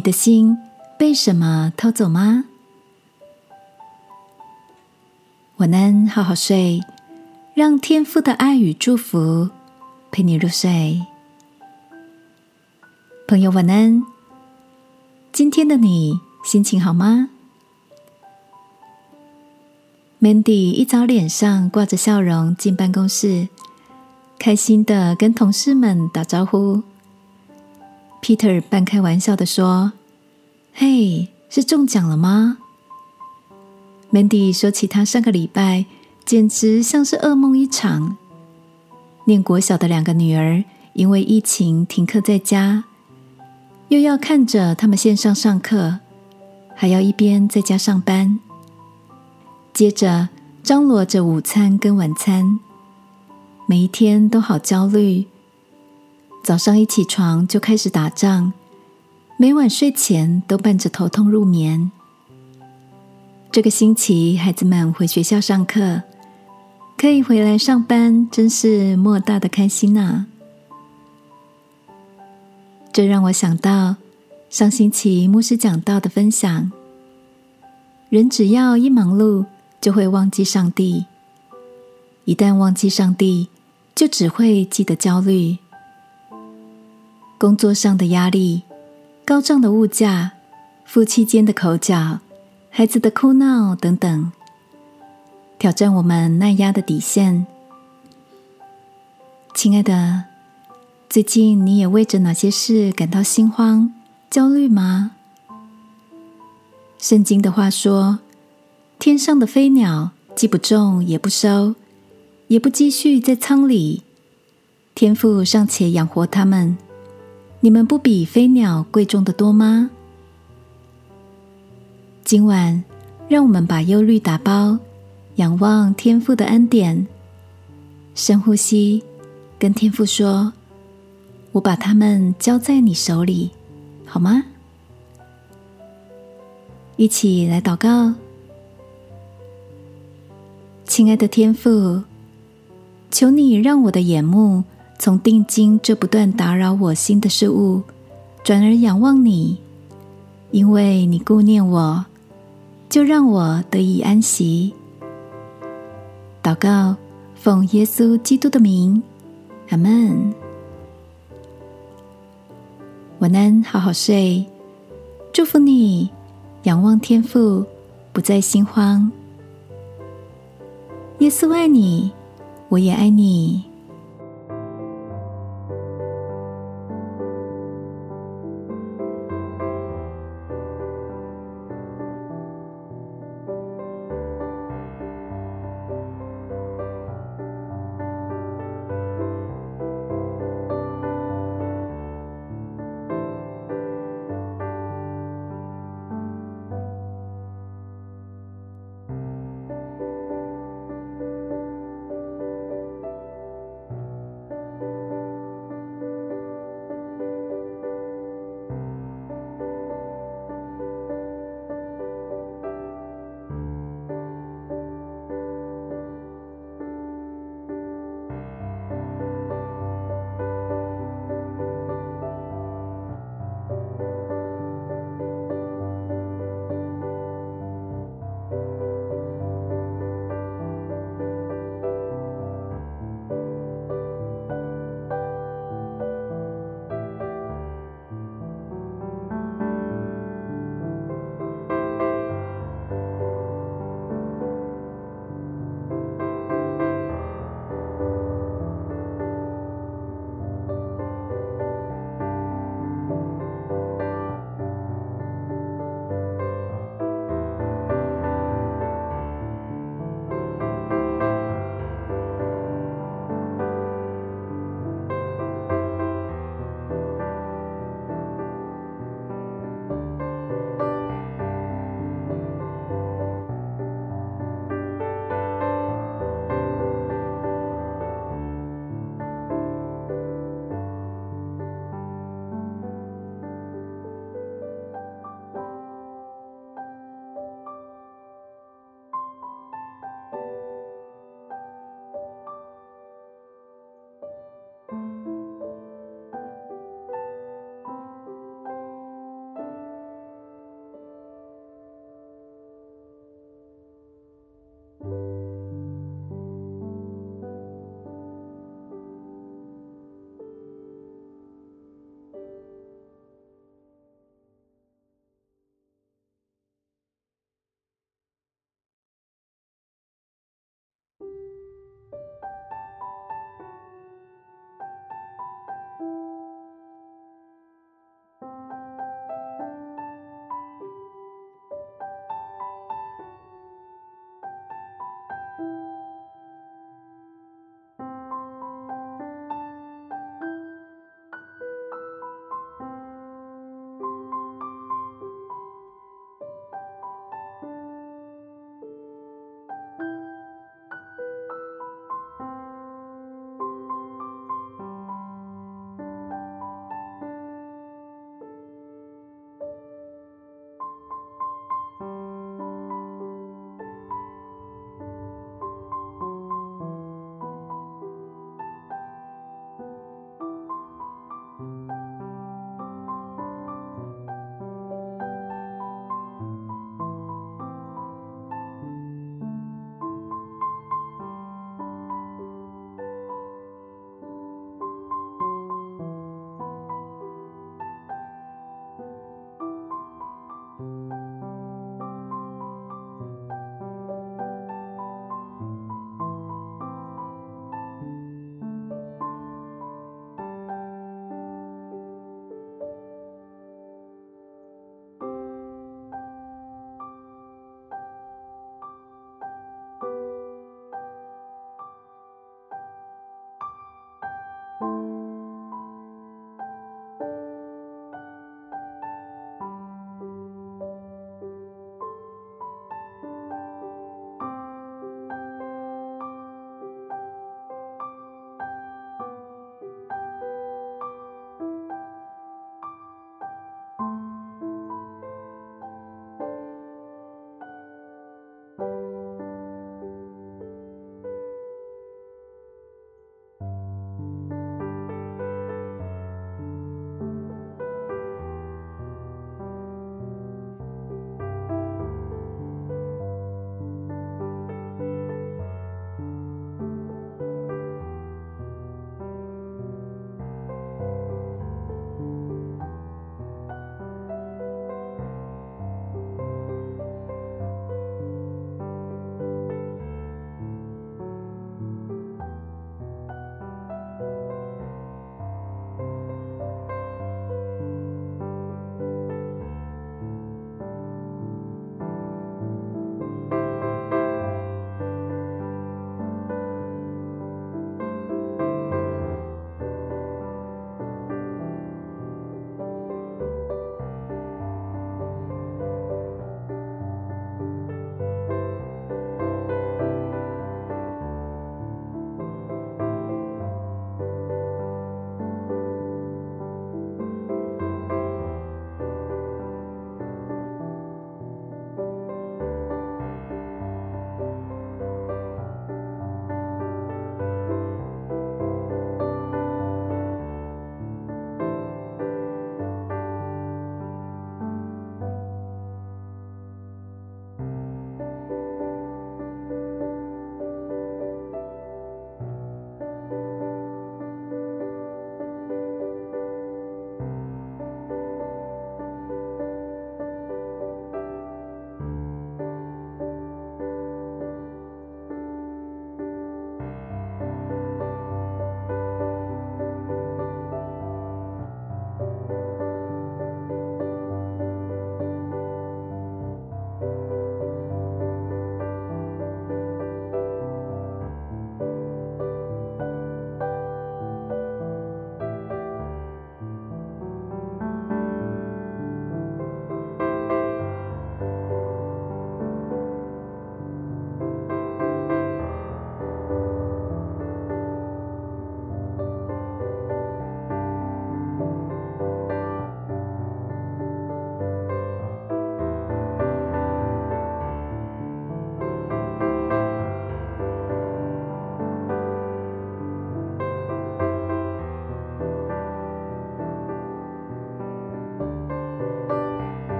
你的心被什么偷走吗？晚安，好好睡，让天父的爱与祝福陪你入睡。朋友，晚安。今天的你心情好吗？Mandy 一早脸上挂着笑容进办公室，开心的跟同事们打招呼。Peter 半开玩笑的说：“嘿，是中奖了吗？”Mandy 说起他上个礼拜简直像是噩梦一场。念国小的两个女儿因为疫情停课在家，又要看着他们线上上课，还要一边在家上班，接着张罗着午餐跟晚餐，每一天都好焦虑。早上一起床就开始打仗，每晚睡前都伴着头痛入眠。这个星期孩子们回学校上课，可以回来上班，真是莫大的开心呐！这让我想到上星期牧师讲到的分享：人只要一忙碌，就会忘记上帝；一旦忘记上帝，就只会记得焦虑。工作上的压力、高涨的物价、夫妻间的口角、孩子的哭闹等等，挑战我们耐压的底线。亲爱的，最近你也为着哪些事感到心慌、焦虑吗？圣经的话说：“天上的飞鸟既不种也不收，也不积蓄在仓里，天父尚且养活它们。”你们不比飞鸟贵重的多吗？今晚，让我们把忧虑打包，仰望天父的恩典，深呼吸，跟天父说：“我把他们交在你手里，好吗？”一起来祷告，亲爱的天父，求你让我的眼目。从定睛这不断打扰我心的事物，转而仰望你，因为你顾念我，就让我得以安息。祷告，奉耶稣基督的名，阿门。晚安，好好睡，祝福你，仰望天父，不再心慌。耶稣爱你，我也爱你。